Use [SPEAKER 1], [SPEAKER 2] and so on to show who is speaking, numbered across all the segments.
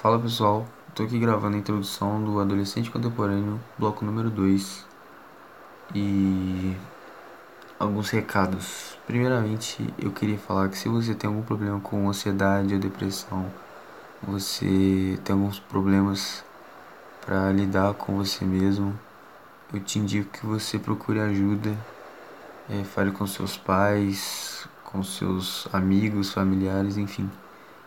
[SPEAKER 1] Fala pessoal, tô aqui gravando a introdução do Adolescente Contemporâneo, bloco número 2 e alguns recados. Primeiramente, eu queria falar que se você tem algum problema com ansiedade ou depressão, você tem alguns problemas para lidar com você mesmo, eu te indico que você procure ajuda, é, fale com seus pais, com seus amigos, familiares, enfim,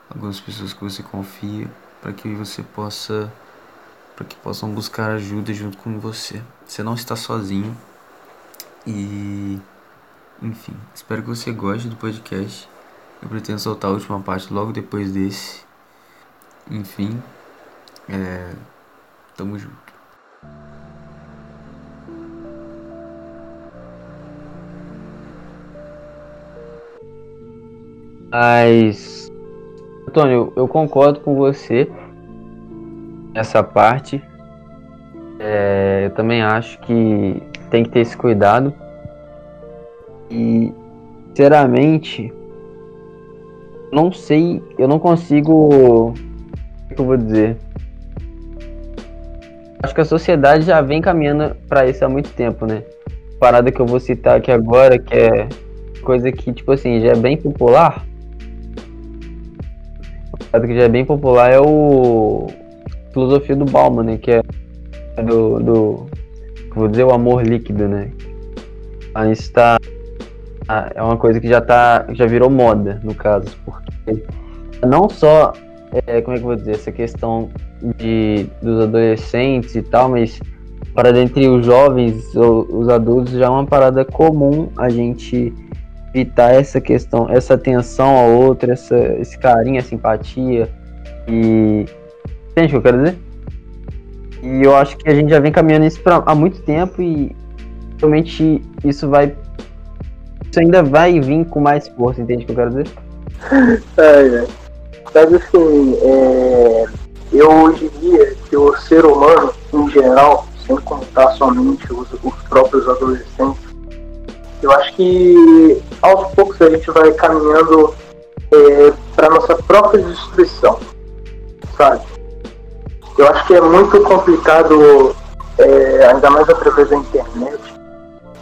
[SPEAKER 1] algumas pessoas que você confia, para que você possa, para que possam buscar ajuda junto com você. Você não está sozinho e, enfim, espero que você goste do podcast. Eu pretendo soltar a última parte logo depois desse. Enfim, é, tamo junto.
[SPEAKER 2] Mas, Antônio, eu concordo com você nessa parte. É, eu também acho que tem que ter esse cuidado. E, sinceramente, não sei, eu não consigo. O que eu vou dizer? Acho que a sociedade já vem caminhando para isso há muito tempo, né? Parada que eu vou citar aqui agora, que é coisa que, tipo assim, já é bem popular que já é bem popular é o filosofia do Bauman, né? Que é do, do vou dizer o amor líquido, né? Aí está é uma coisa que já tá já virou moda no caso, porque não só é, como é que eu vou dizer essa questão de dos adolescentes e tal, mas para dentre os jovens os adultos já é uma parada comum a gente evitar essa questão, essa atenção ao outro, essa, esse carinho, a simpatia. E. Entende o que eu quero dizer? E eu acho que a gente já vem caminhando isso pra, há muito tempo e realmente isso vai. Isso ainda vai vir com mais força, entende o que eu quero dizer?
[SPEAKER 3] É, é. Mas assim, é, eu diria que o ser humano, em geral, sem contar somente os, os próprios adolescentes, eu acho que aos poucos a gente vai caminhando é, para nossa própria destruição, sabe? Eu acho que é muito complicado, é, ainda mais através da internet,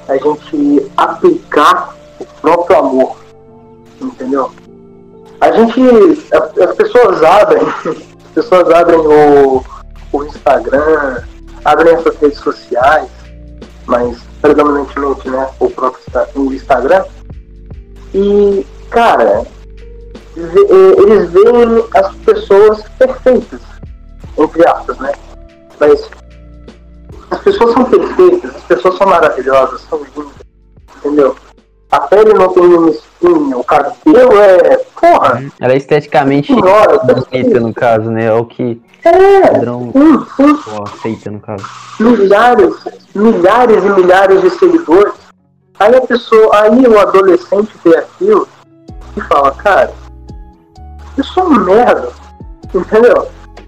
[SPEAKER 3] a gente aplicar o próprio amor, entendeu? A gente, as pessoas abrem, as pessoas abrem o, o Instagram, abrem essas redes sociais, mas predominantemente né, o próprio Instagram. E, cara, é, eles veem as pessoas perfeitas, entre aspas, né? Mas as pessoas são perfeitas, as pessoas são maravilhosas, são lindas, entendeu? A pele não tem uma espinha, o cabelo é. Porra!
[SPEAKER 2] Ela é esteticamente bonita, no caso, né? É o que
[SPEAKER 3] é, padrão sim,
[SPEAKER 2] sim. aceita, no caso.
[SPEAKER 3] Milhares, milhares e milhares de seguidores. Aí a pessoa, aí o adolescente vê aquilo e fala, cara, eu sou um merda. Entendeu?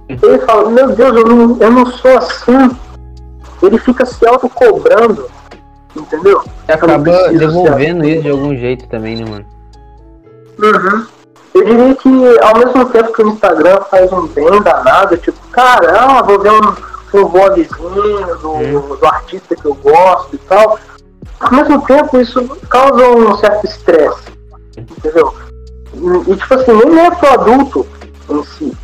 [SPEAKER 3] Ele fala, meu Deus, eu não, eu não sou assim. Ele fica se autocobrando. Entendeu?
[SPEAKER 2] E acaba devolvendo isso de algum jeito também, né, mano?
[SPEAKER 3] Uhum. Eu diria que ao mesmo tempo que o Instagram faz um bem danado, tipo, cara, ah, vou ver um, um vlogzinho do, hum. do artista que eu gosto e tal. Ao mesmo tempo isso causa um certo estresse. Entendeu? E, e tipo assim, nem é pro adulto em si.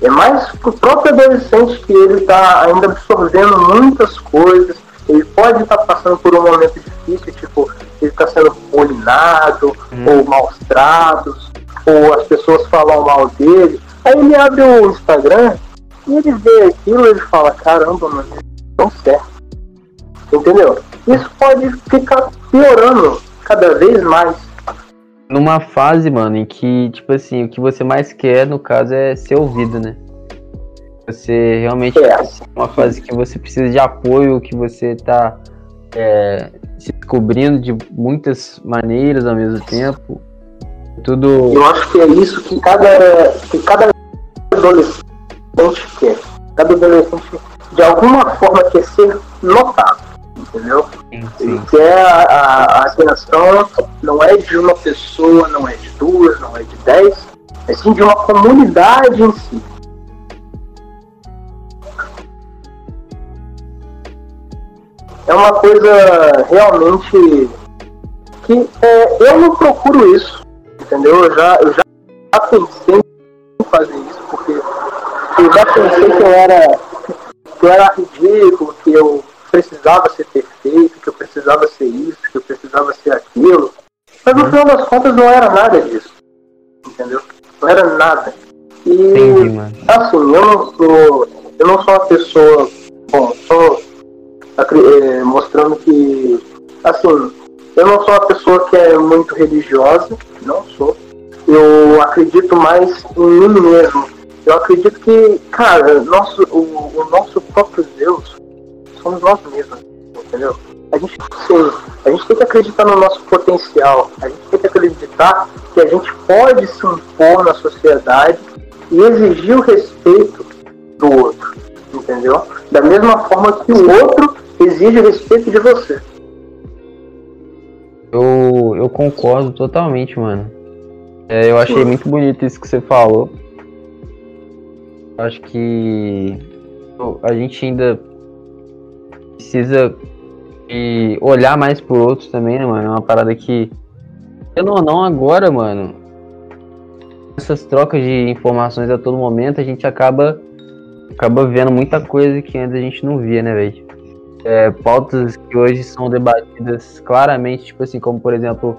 [SPEAKER 3] É mais pro próprio adolescente que ele tá ainda absorvendo muitas coisas. Ele pode estar tá passando por um momento difícil, tipo, ele está sendo bulinado hum. ou maus tratos ou as pessoas falam mal dele, aí ele abre o Instagram e ele vê aquilo e ele fala, caramba, mano, tão certo. Entendeu? Isso pode ficar piorando cada vez mais.
[SPEAKER 2] Numa fase, mano, em que, tipo assim, o que você mais quer, no caso, é ser ouvido, né? Você realmente é uma fase que você precisa de apoio, que você tá é, se descobrindo de muitas maneiras ao mesmo tempo. Tudo...
[SPEAKER 3] Eu acho que é isso que cada, que cada adolescente quer. Cada adolescente, de alguma forma, quer ser notado, entendeu? Sim, sim. Ele quer a, a, atenção, não é de uma pessoa, não é de duas, não é de dez, é sim de uma comunidade em si. É uma coisa realmente que é, eu não procuro isso entendeu? Eu já, eu já pensei em fazer isso, porque eu já pensei que eu era, que eu era ridículo, que eu precisava ser perfeito, que eu precisava ser isso, que eu precisava ser aquilo. Mas no final das contas não era nada disso. Entendeu? Não era nada. E
[SPEAKER 2] Entendi,
[SPEAKER 3] assim, eu não sou. Eu não sou uma pessoa. Bom, só é, mostrando que. Assim, eu não sou uma pessoa que é muito religiosa, não sou. Eu acredito mais em mim mesmo. Eu acredito que, cara, nosso, o, o nosso próprio Deus somos nós mesmos, entendeu? A gente, sim, a gente tem que acreditar no nosso potencial, a gente tem que acreditar que a gente pode se impor na sociedade e exigir o respeito do outro, entendeu? Da mesma forma que o outro exige o respeito de você.
[SPEAKER 2] Eu, eu concordo totalmente, mano. É, eu achei muito bonito isso que você falou. Acho que a gente ainda precisa de olhar mais por outros também, né, mano? É uma parada que, eu ou não, agora, mano, essas trocas de informações a todo momento, a gente acaba, acaba vendo muita coisa que antes a gente não via, né, velho? É, pautas que hoje são debatidas claramente, tipo assim, como por exemplo,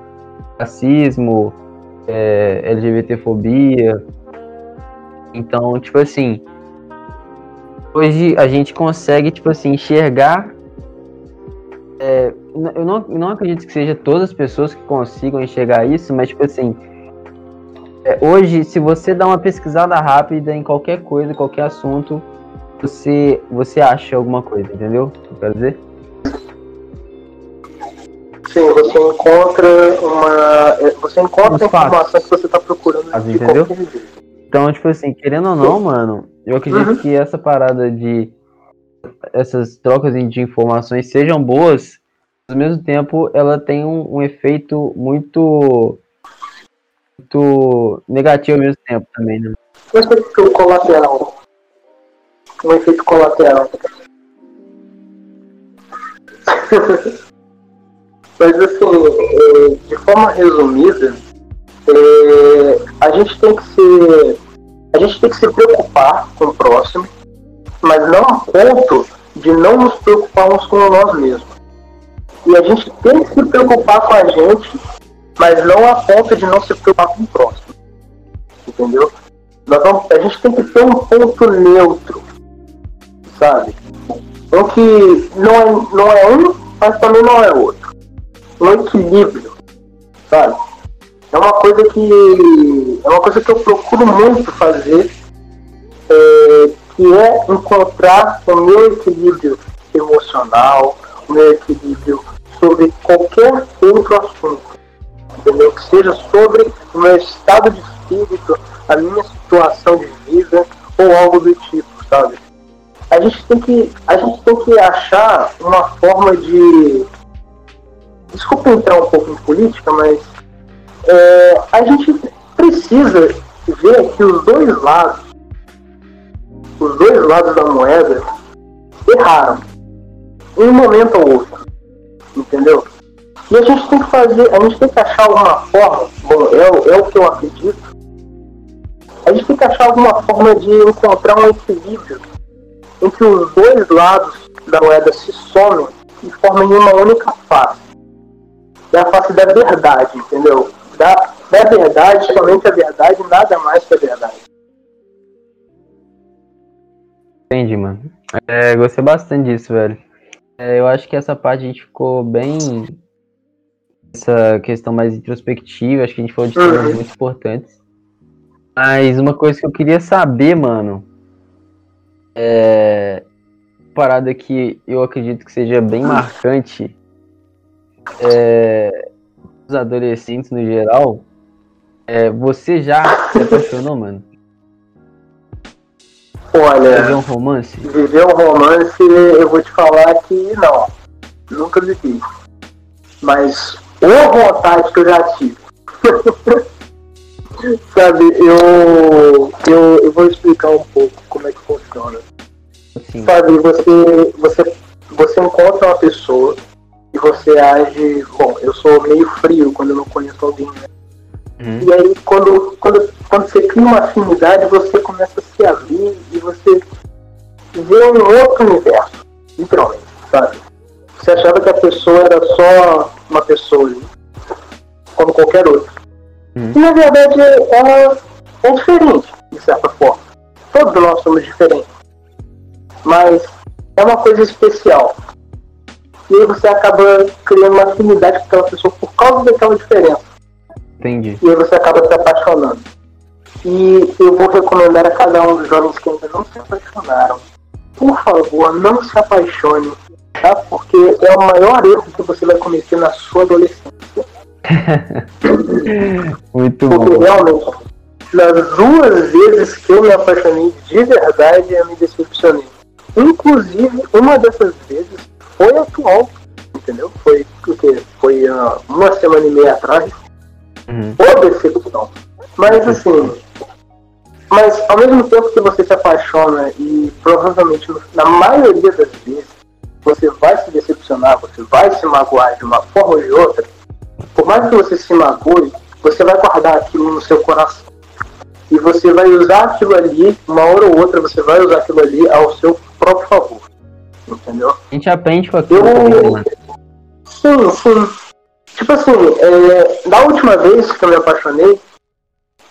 [SPEAKER 2] racismo, é, LGBTfobia. Então, tipo assim, hoje a gente consegue, tipo assim, enxergar. é, eu, não, não acredito que seja todas as pessoas que consigam enxergar isso, mas, tipo assim, é, hoje, se você dá uma pesquisada rápida em qualquer coisa, qualquer assunto, você, você acha alguma coisa, entendeu? que Eu quero dizer?
[SPEAKER 3] Sim, você encontra uma. é, Você encontra
[SPEAKER 2] Os
[SPEAKER 3] a informação que você está procurando
[SPEAKER 2] Mas
[SPEAKER 3] de
[SPEAKER 2] entendeu? Então, tipo assim, querendo ou não, mano, eu acredito
[SPEAKER 3] Uhum.
[SPEAKER 2] que essa parada de essas trocas de informações sejam boas, ao mesmo tempo ela tem um, um efeito muito muito negativo ao mesmo tempo também, né?
[SPEAKER 3] Um efeito colateral. Um efeito colateral. Mas assim, é, de forma resumida, é, a gente tem que se. A gente tem que se preocupar com o próximo, mas não a ponto de não nos preocuparmos com nós mesmos. E a gente tem que se preocupar com a gente, mas não a ponto de não se preocupar com o próximo. Entendeu? Nós vamos- a gente tem que ter um ponto neutro, sabe? Um que não é, não é um, mas também não é outro. Um equilíbrio, sabe? É uma coisa que é uma coisa que eu procuro muito fazer, é, que é encontrar o meu equilíbrio emocional, o meu equilíbrio sobre qualquer outro assunto entendeu? Que seja sobre o meu estado de espírito, a minha situação de vida ou algo do tipo, sabe? A gente tem que, a gente tem que achar uma forma de. Desculpa entrar um pouco em política, mas é, a gente precisa ver que os dois lados, os dois lados da moeda, erraram. Em um momento ou outro. Entendeu? E a gente tem que fazer, a gente tem que achar alguma forma, bom, é, é o que eu acredito, a gente tem que achar alguma forma de encontrar um equilíbrio em que os dois lados da moeda se somem e formem uma única face. É a face da verdade, entendeu? Da, da verdade, somente a verdade, nada mais que a verdade.
[SPEAKER 2] Entendi, mano. É, gostei bastante disso, velho. É, eu acho que essa parte a gente ficou bem. Essa questão mais introspectiva, acho que a gente falou de temas
[SPEAKER 3] Uhum.
[SPEAKER 2] muito importantes. Mas uma coisa que eu queria saber, mano, é. Parada que eu acredito que seja bem marcante é, os adolescentes no geral. É, você já se apaixonou, mano?
[SPEAKER 3] Olha,
[SPEAKER 2] Fazer um romance?
[SPEAKER 3] viver um romance, eu vou te falar que não, nunca vivi. Mas uma vontade que eu já tive. Sabe, eu, eu, eu vou explicar um pouco Sabe, você, você você encontra uma pessoa e você age. Bom, eu sou meio frio quando eu não conheço alguém, né? Uhum. E aí, quando, quando, quando você cria uma afinidade, você começa a se abrir e você vê um outro universo, literalmente, sabe? Você achava que a pessoa era só uma pessoa ali, como qualquer outra. Uhum. E na verdade ela é diferente, de certa forma. Todos nós somos diferentes. Mas é uma coisa especial. E aí você acaba criando uma afinidade com aquela pessoa por causa daquela diferença.
[SPEAKER 2] Entendi.
[SPEAKER 3] E aí você acaba se apaixonando. E eu vou recomendar a cada um dos jovens que ainda não se apaixonaram. Por favor, não se apaixone, tá? Porque é o maior erro que você vai cometer na sua adolescência.
[SPEAKER 2] Muito
[SPEAKER 3] Porque
[SPEAKER 2] bom.
[SPEAKER 3] realmente, nas duas vezes que eu me apaixonei de verdade, eu me decepcionei. Inclusive, uma dessas vezes foi atual, entendeu? Foi o quê? Foi uh, uma semana e meia atrás.
[SPEAKER 2] Uhum.
[SPEAKER 3] Ou decepção. Mas assim. Mas ao mesmo tempo que você se apaixona e provavelmente na maioria das vezes você vai se decepcionar, você vai se magoar de uma forma ou de outra, por mais que você se magoe, você vai guardar aquilo no seu coração. E você vai usar aquilo ali, uma hora ou outra, você vai usar aquilo ali ao seu próprio favor. Entendeu?
[SPEAKER 2] A gente aprende com aquilo
[SPEAKER 3] Eu-
[SPEAKER 2] também, né?
[SPEAKER 3] Sim, sim. Tipo assim, é, da última vez que eu me apaixonei,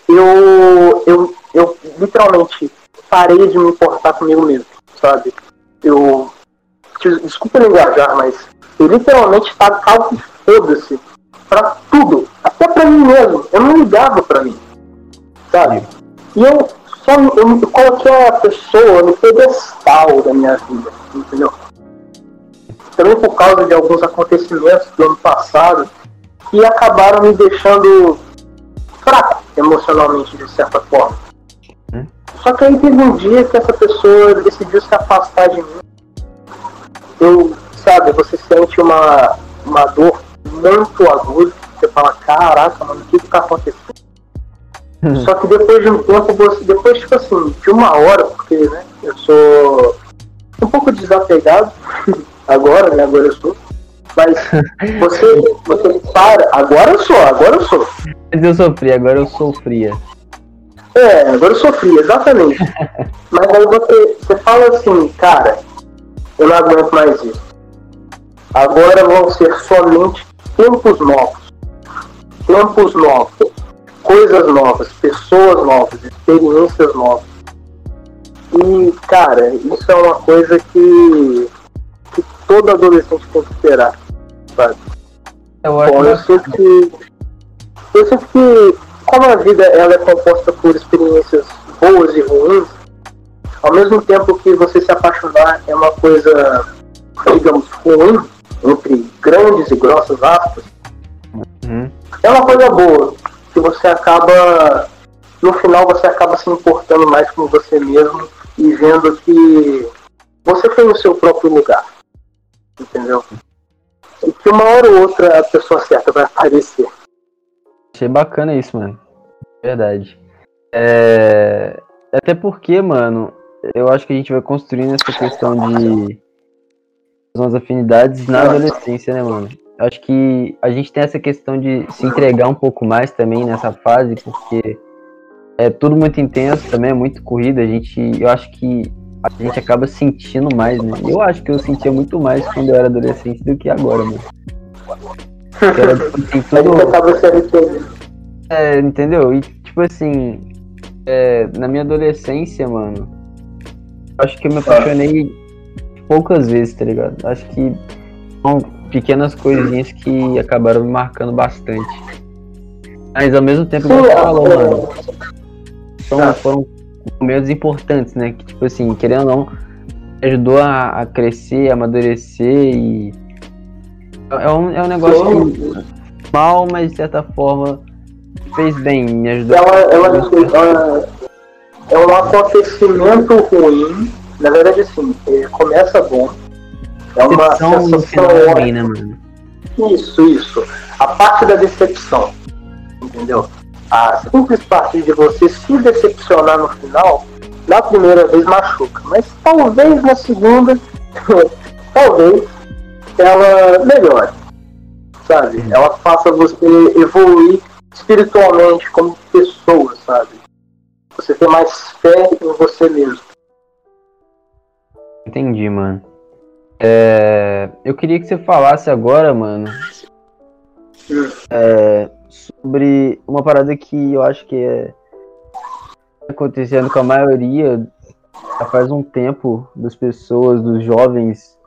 [SPEAKER 3] eu, eu, eu literalmente parei de me importar comigo mesmo, sabe? Eu. des- Desculpa o linguajar, mas eu literalmente tava que foda-se pra tudo, até pra mim mesmo. Eu não ligava pra mim, sabe? E eu só eu me coloquei a pessoa no pedestal da minha vida, entendeu? também por causa de alguns acontecimentos do ano passado que acabaram me deixando fraco emocionalmente, de certa forma.
[SPEAKER 2] Hum.
[SPEAKER 3] Só que aí teve um dia que essa pessoa decidiu se afastar de mim. Eu, sabe, você sente uma, uma dor muito aguda, você fala, caraca, mano, o que que tá acontecendo? Só que depois de um tempo, você, depois, tipo assim, de uma hora, porque, né, eu sou um pouco desapegado agora, né, agora eu sou. Mas você, você para, agora eu sou, agora eu sou.
[SPEAKER 2] Mas eu sofri, agora eu sou fria.
[SPEAKER 3] É, agora eu sofri, exatamente. Mas aí você, você fala assim, cara, eu não aguento mais isso. Agora vão ser somente tempos novos. Tempos novos. Coisas novas, pessoas novas, experiências novas. E, cara, isso é uma coisa que, que todo adolescente tem que esperar. Sabe?
[SPEAKER 2] Eu acho
[SPEAKER 3] Bom, eu
[SPEAKER 2] que
[SPEAKER 3] sinto que. Eu sinto que como a vida ela é composta por experiências boas e ruins, ao mesmo tempo que você se apaixonar é uma coisa, digamos, ruim, entre grandes e grossas aspas,
[SPEAKER 2] Uhum.
[SPEAKER 3] é uma coisa boa, que você acaba, no final você acaba se importando mais com você mesmo e vendo que você tem o seu próprio lugar. Entendeu? E que uma hora ou outra a pessoa certa vai aparecer.
[SPEAKER 2] Achei bacana isso, mano. Verdade. É... Até porque, mano, eu acho que a gente vai construindo essa questão de umas afinidades na adolescência, né, mano? Acho que a gente tem essa questão de se entregar um pouco mais também nessa fase, porque é tudo muito intenso também, é muito corrida. A gente, eu acho que a gente acaba sentindo mais, né? Eu acho que eu sentia muito mais quando eu era adolescente do que agora, mano. Era, assim,
[SPEAKER 3] Aí
[SPEAKER 2] tudo- é, entendeu? E tipo assim, é, na minha adolescência, mano, acho que eu me apaixonei poucas vezes, tá ligado? Acho que pequenas coisinhas que acabaram me marcando bastante. Mas ao mesmo tempo,
[SPEAKER 3] Sim,
[SPEAKER 2] você falou, mano, são,
[SPEAKER 3] Ah.
[SPEAKER 2] foram momentos importantes, né? Que tipo assim, querendo ou não, ajudou a, a crescer, a amadurecer e. É um, é um negócio que mal, mas de certa forma fez bem, me ajudou.
[SPEAKER 3] ela, ela, ela é um acontecimento ruim. Na verdade, assim, é, começa bom. É uma
[SPEAKER 2] Decepção no final ruim, né, mano?
[SPEAKER 3] Isso, isso. A parte da decepção. Entendeu? A simples parte de você se decepcionar no final, na primeira vez machuca. Mas talvez na segunda talvez ela melhore, sabe? Ela faça você evoluir espiritualmente como pessoa, sabe? Você ter mais fé em você mesmo.
[SPEAKER 2] Entendi, mano. É, eu queria que você falasse agora, mano, é, sobre uma parada que eu acho que é acontecendo com a maioria já faz um tempo das pessoas, dos jovens,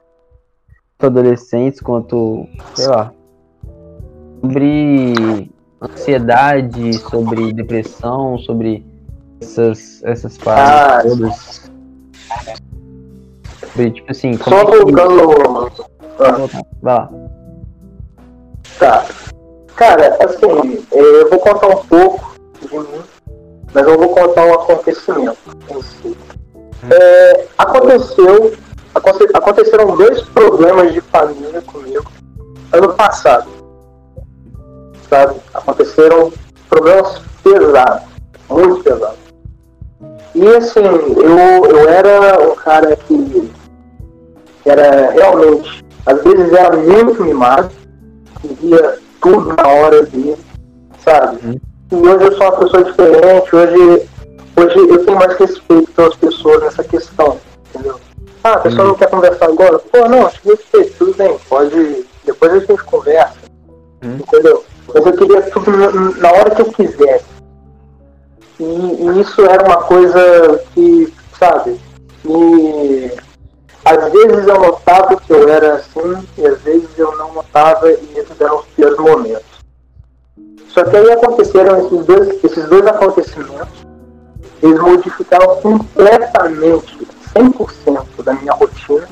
[SPEAKER 2] tanto adolescentes quanto, sei lá, sobre ansiedade, sobre depressão, sobre essas, essas paradas
[SPEAKER 3] Ah,
[SPEAKER 2] todas. Sobre, tipo assim,
[SPEAKER 3] Só
[SPEAKER 2] como que-
[SPEAKER 3] voltando. Ah,
[SPEAKER 2] Vai lá.
[SPEAKER 3] tá. Cara, assim, é, eu vou contar um pouco de mim, mas eu vou contar um acontecimento em si. É, aconteceu, aconte- aconteceram dois problemas de família comigo ano passado. Sabe? Aconteceram problemas pesados, muito pesados. E assim, eu, eu era um cara que era realmente, às vezes era muito mimado, queria tudo na hora dele, sabe?
[SPEAKER 2] Uhum.
[SPEAKER 3] E hoje eu sou uma pessoa diferente, hoje, hoje eu tenho mais respeito pelas pessoas nessa questão, entendeu? Ah, a pessoa
[SPEAKER 2] Uhum.
[SPEAKER 3] não quer conversar agora? Pô, não, te respeito, tudo bem, pode. Depois a gente conversa,
[SPEAKER 2] Uhum.
[SPEAKER 3] entendeu? Mas eu queria tudo na, na hora que eu quisesse. E, e isso era uma coisa que, sabe, me. Às vezes eu notava que eu era assim, e às vezes eu não notava, e esses eram os piores momentos. Só que aí aconteceram esses dois, esses dois acontecimentos, eles modificaram completamente, 100% da minha rotina.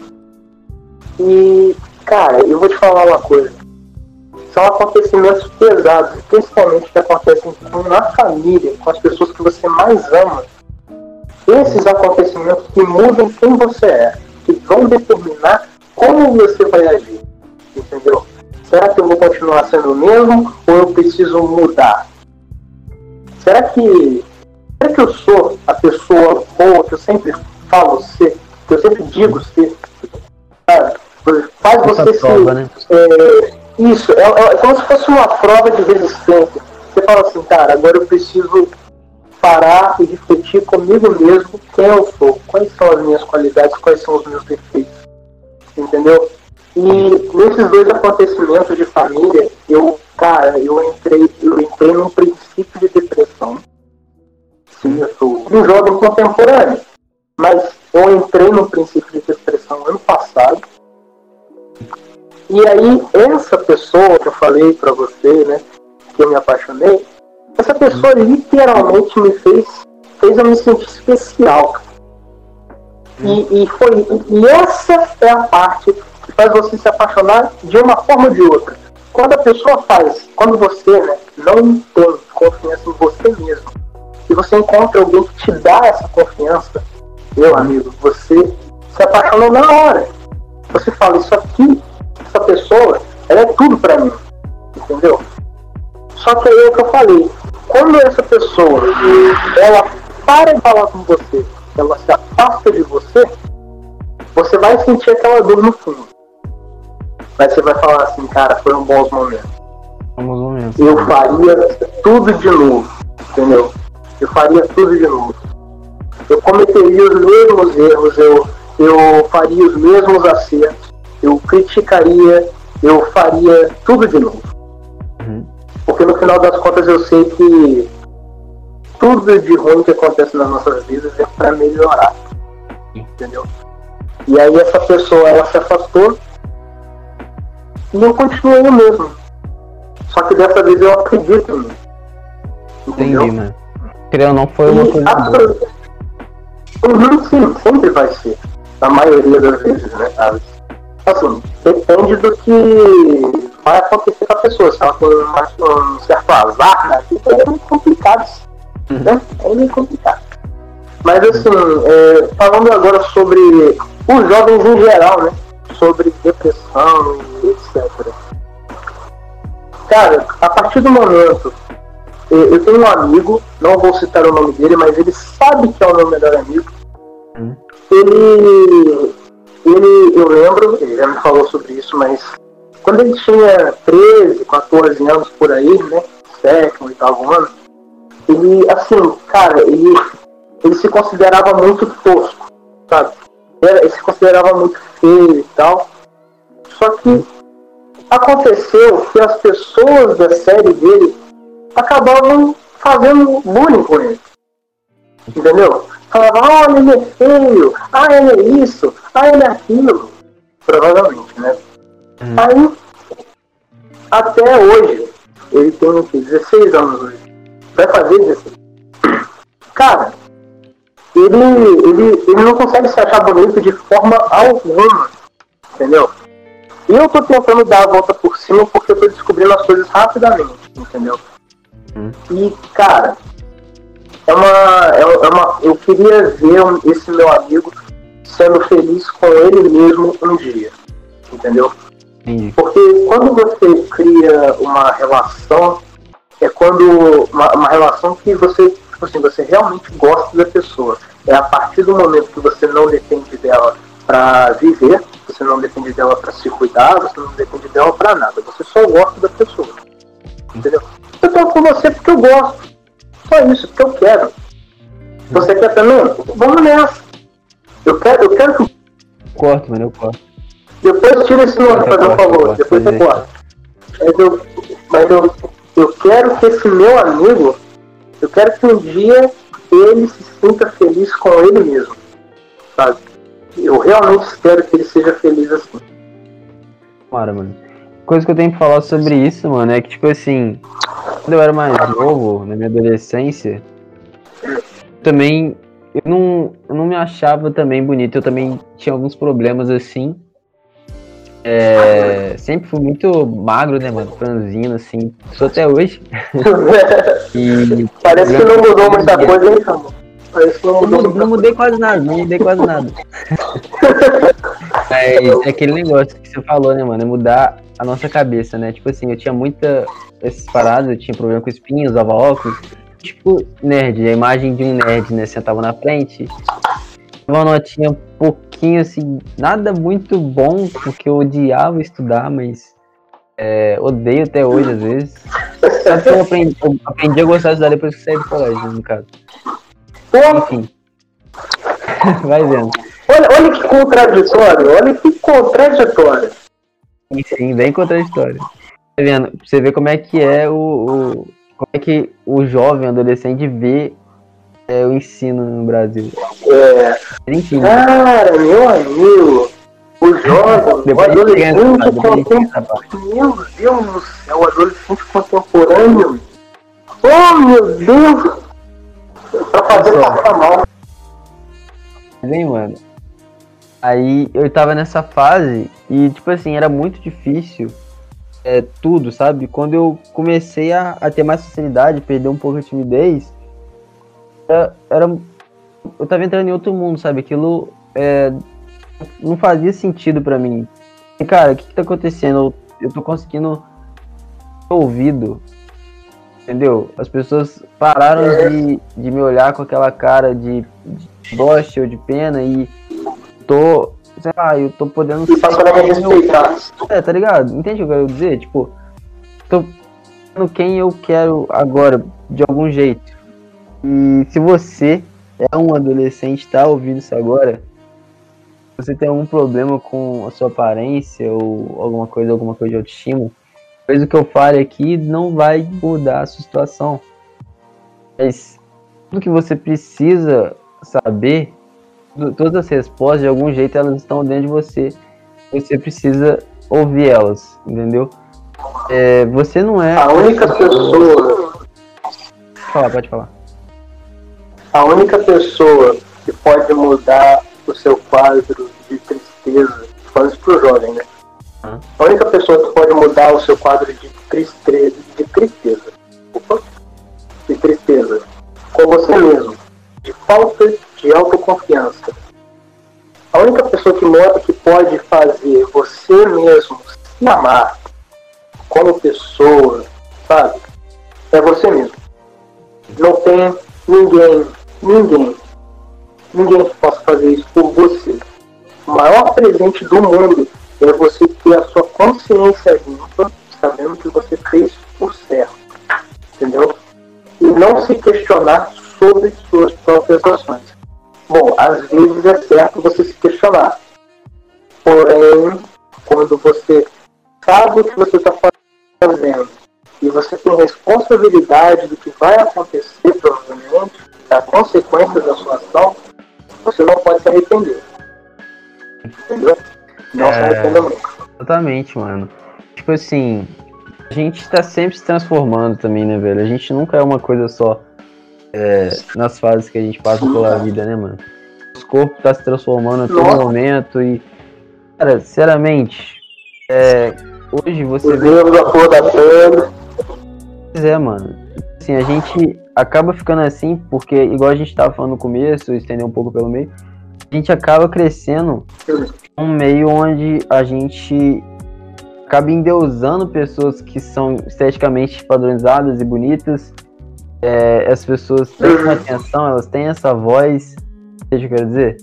[SPEAKER 3] E, cara, eu vou te falar uma coisa. São acontecimentos pesados, principalmente que acontecem na família, com as pessoas que você mais ama. Esses acontecimentos que mudam quem você é, que vão determinar como você vai agir. Entendeu? Será que eu vou continuar sendo o mesmo ou eu preciso mudar? Será que, será que eu sou a pessoa boa que eu sempre falo ser, que eu sempre digo ser? Sabe? Faz
[SPEAKER 2] Essa
[SPEAKER 3] você
[SPEAKER 2] prova,
[SPEAKER 3] se,
[SPEAKER 2] né?
[SPEAKER 3] é, isso, é, é como se fosse uma prova de resistência. Você fala assim, cara, agora eu preciso parar e refletir comigo mesmo quem eu sou, quais são as minhas qualidades, quais são os meus defeitos. Entendeu? E nesses dois acontecimentos de família, eu, cara, eu entrei, eu entrei num princípio de depressão. Sim, eu sou um jovem contemporâneo. Mas eu entrei num princípio de depressão ano passado. E aí, essa pessoa que eu falei pra você, né, que eu me apaixonei, essa pessoa literalmente me fez, fez eu me sentir especial. E, e foi, e essa é a parte que faz você se apaixonar de uma forma ou de outra. Quando a pessoa faz, quando você né, não tem confiança em você mesmo, e você encontra alguém que te dá essa confiança, meu amigo, você se apaixonou na hora. Você fala, isso aqui, essa pessoa, ela é tudo pra mim. Entendeu? Só que aí é o que eu falei. Quando essa pessoa, ela para de falar com você, ela se afasta de você, você vai sentir aquela dor no fundo. Mas você vai falar assim, cara, foram bons momentos.
[SPEAKER 2] Vamos um momento.
[SPEAKER 3] Eu faria tudo de novo, entendeu? Eu faria tudo de novo. Eu cometeria os mesmos erros, eu, eu faria os mesmos acertos, eu criticaria, eu faria tudo de novo. Porque no final das contas eu sei que tudo de ruim que acontece nas nossas vidas é para melhorar. Entendeu? E aí essa pessoa ela se afastou e eu continuei o mesmo. Só que dessa vez eu acredito mim.
[SPEAKER 2] Entendi, mano. Querendo ou não, foi uma coisa
[SPEAKER 3] a Uhum, sim, sempre vai ser. Na maioria das vezes, né? Assim, depende do que vai acontecer com a pessoa. Se ela for um certo azar, né? É muito complicado. Né? É meio complicado. Mas assim, é, falando agora sobre os jovens em geral, né? Sobre depressão e etc. Cara, a partir do momento eu tenho um amigo, não vou citar o nome dele, mas ele sabe que é o meu melhor amigo.
[SPEAKER 2] Hum.
[SPEAKER 3] Ele, ele, eu lembro, ele já me falou sobre isso, mas quando ele tinha 13, 14 anos por aí, né? Sétimo, oitavo ano, ele, assim, cara, ele, ele se considerava muito tosco, sabe? Ele se considerava muito feio e tal. Só que aconteceu que as pessoas da série dele acabavam fazendo bullying com ele. Entendeu? Falava, olha, ele é feio, ah, ele é isso, ah, ele é aquilo. Provavelmente, né? Hum. Aí, até hoje, ele tem 16 anos hoje. Vai fazer 16. Cara, ele, ele, ele não consegue se achar bonito de forma alguma. Entendeu? E eu tô tentando dar a volta por cima porque eu tô descobrindo as coisas rapidamente, entendeu? Hum. E, cara, é uma, é, é uma. Eu queria ver esse meu amigo sendo feliz com ele mesmo um dia. Entendeu? Sim. Porque quando você cria uma relação, é quando. Uma, uma relação que você, tipo assim, você realmente gosta da pessoa. É a partir do momento que você não depende dela para viver, você não depende dela para se cuidar, você não depende dela para nada. Você só gosta da pessoa. Entendeu? Eu tô com você porque eu gosto. Só isso, porque eu quero. Você quer também? Vamos nessa. Eu quero, eu quero que.
[SPEAKER 2] Corto, mano, eu corto.
[SPEAKER 3] Depois tira esse nome, fazer um favor. Depois você corta. Mas, eu, mas eu, eu quero que esse meu amigo, eu quero que um dia ele se sinta feliz com ele mesmo. Sabe? Eu realmente espero que ele seja feliz assim.
[SPEAKER 2] Para, mano. Coisa que eu tenho que falar sobre isso, mano, é que, tipo assim, quando eu era mais novo, na minha adolescência, também eu não, eu não me achava também bonito, eu também tinha alguns problemas assim. É, sempre fui muito magro, né, mano? Franzino, assim. Sou até hoje.
[SPEAKER 3] e, Parece que não mudou muita coisa, hein, Parece que não mudou
[SPEAKER 2] não, não mudei quase nada, não mudei quase nada. é aquele negócio que você falou, né, mano? É mudar a nossa cabeça, né? Tipo assim, eu tinha muita essas paradas, eu tinha problema com espinhos, usava óculos. Tipo, nerd, a imagem de um nerd, né? Sentava na frente. Uma notinha um pouquinho assim, nada muito bom, porque eu odiava estudar, mas é, odeio até hoje às vezes. Só que eu aprendi, eu aprendi a gostar de estudar depois que saí do colégio, no caso. Enfim. Vai vendo.
[SPEAKER 3] Olha, olha que contraditório, olha que contraditório.
[SPEAKER 2] Sim, bem contraditório. Tá vendo? Você vê como é que é o, o como é que o jovem, adolescente vê é, o ensino no Brasil.
[SPEAKER 3] É. Enfim. Cara, meu amigo, o jovem, o adolescente contemporâneo. Meu Deus do céu, o adolescente contemporâneo. Oh meu Deus! Pra fazer passar mal.
[SPEAKER 2] Vem, mano. Aí eu tava nessa fase e, tipo assim, era muito difícil é, tudo, sabe? Quando eu comecei a, a ter mais facilidade, perder um pouco a timidez, era, era, eu tava entrando em outro mundo, sabe? Aquilo é, não fazia sentido para mim. E, cara, o que, que tá acontecendo? Eu, eu tô conseguindo ouvido, entendeu? As pessoas pararam de, de me olhar com aquela cara de, de bosta ou de pena e tô, sei lá, eu tô podendo.
[SPEAKER 3] E passando a respeitar.
[SPEAKER 2] É, tá ligado? Entende o que eu quero dizer? Tipo, tô sendo quem eu quero agora, de algum jeito. E se você é um adolescente, tá ouvindo isso agora, você tem algum problema com a sua aparência ou alguma coisa, alguma coisa de autoestima, coisa que eu fale aqui não vai mudar a sua situação. Mas tudo que você precisa saber todas as respostas, de algum jeito, elas estão dentro de você. Você precisa ouvir elas, entendeu? É, você não é.
[SPEAKER 3] A única pessoa.
[SPEAKER 2] Fala, pode falar.
[SPEAKER 3] A única pessoa que pode mudar o seu quadro de tristeza, falando isso pro jovem, né? A única pessoa que pode mudar o seu quadro de tristeza, de tristeza, opa, de tristeza, com você mesmo, de falta de autoconfiança. A única pessoa que mora que pode fazer você mesmo se amar como pessoa, sabe? É você mesmo. Não tem ninguém, ninguém, ninguém possa fazer isso por você. o maior presente do mundo é você ter a sua consciência limpa, sabendo que você fez o certo. Entendeu? E não se questionar sobre suas próprias ações. Bom, às vezes é certo você se questionar. Porém, quando você sabe o que você está fazendo e você tem responsabilidade do que vai acontecer, provavelmente, da consequência da sua ação, você não pode se arrepender. Entendeu? Não é... se arrependa nunca.
[SPEAKER 2] Exatamente, mano. Tipo assim, a gente tá sempre se transformando também, né, velho? A gente nunca é uma coisa só é, nas fases que a gente passa pela vida, né, mano? O corpo tá se transformando a todo Nossa. momento e. Cara, sinceramente, é, hoje você.
[SPEAKER 3] Os vê... da cor da pele.
[SPEAKER 2] Pois é, mano. Assim, a gente acaba ficando assim porque, igual a gente tava falando no começo, estender um pouco pelo meio, a gente acaba crescendo um meio onde a gente acaba endeusando pessoas que são esteticamente padronizadas e bonitas. É, as pessoas têm uma atenção, elas têm essa voz. Entende o que eu quero dizer?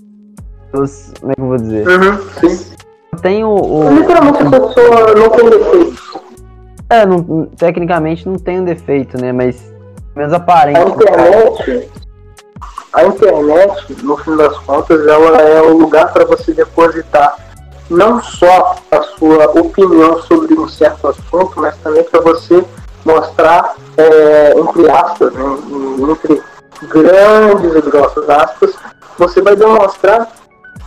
[SPEAKER 2] Elas, como é que eu vou dizer?
[SPEAKER 3] Uhum, sim.
[SPEAKER 2] Tem o. o...
[SPEAKER 3] Literalmente a pessoa não tem defeito.
[SPEAKER 2] É, não, tecnicamente não tem um defeito, né? Mas menos aparente. A
[SPEAKER 3] internet, a internet, no fim das contas, ela é o lugar para você depositar não só a sua opinião sobre um certo assunto, mas também para você mostrar, é, entre aspas, né, entre grandes e grossas aspas, você vai demonstrar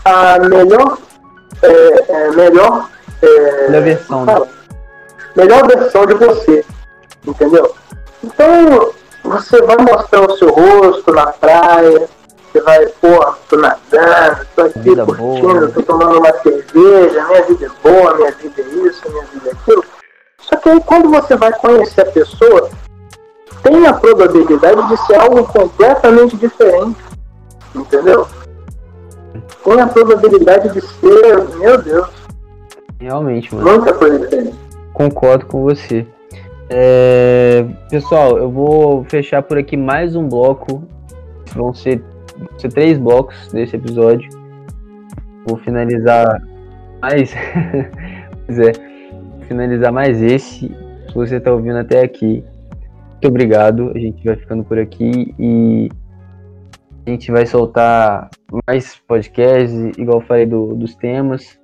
[SPEAKER 3] a melhor, é, é, melhor,
[SPEAKER 2] é, versão,
[SPEAKER 3] né? melhor versão de você, entendeu? Então, você vai mostrar o seu rosto na praia, você vai, pô, tô nadando, tô aqui vida curtindo, boa. tô tomando uma cerveja, minha vida é boa, minha vida é isso, minha vida é aquilo. Só que aí quando você vai conhecer a pessoa, tem a probabilidade de ser algo completamente diferente. Entendeu? Tem a probabilidade de ser, meu Deus.
[SPEAKER 2] Realmente, mano.
[SPEAKER 3] Muita coisa diferente.
[SPEAKER 2] Concordo com você. É, pessoal, eu vou fechar por aqui mais um bloco. Vão ser, vão ser três blocos desse episódio. Vou finalizar mais. pois é, finalizar mais esse. Se você está ouvindo até aqui, muito obrigado. A gente vai ficando por aqui e a gente vai soltar mais podcasts, igual eu falei do, dos temas.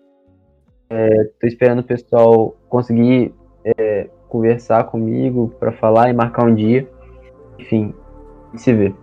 [SPEAKER 2] Estou é, esperando o pessoal conseguir é, conversar comigo para falar e marcar um dia. Enfim, se vê.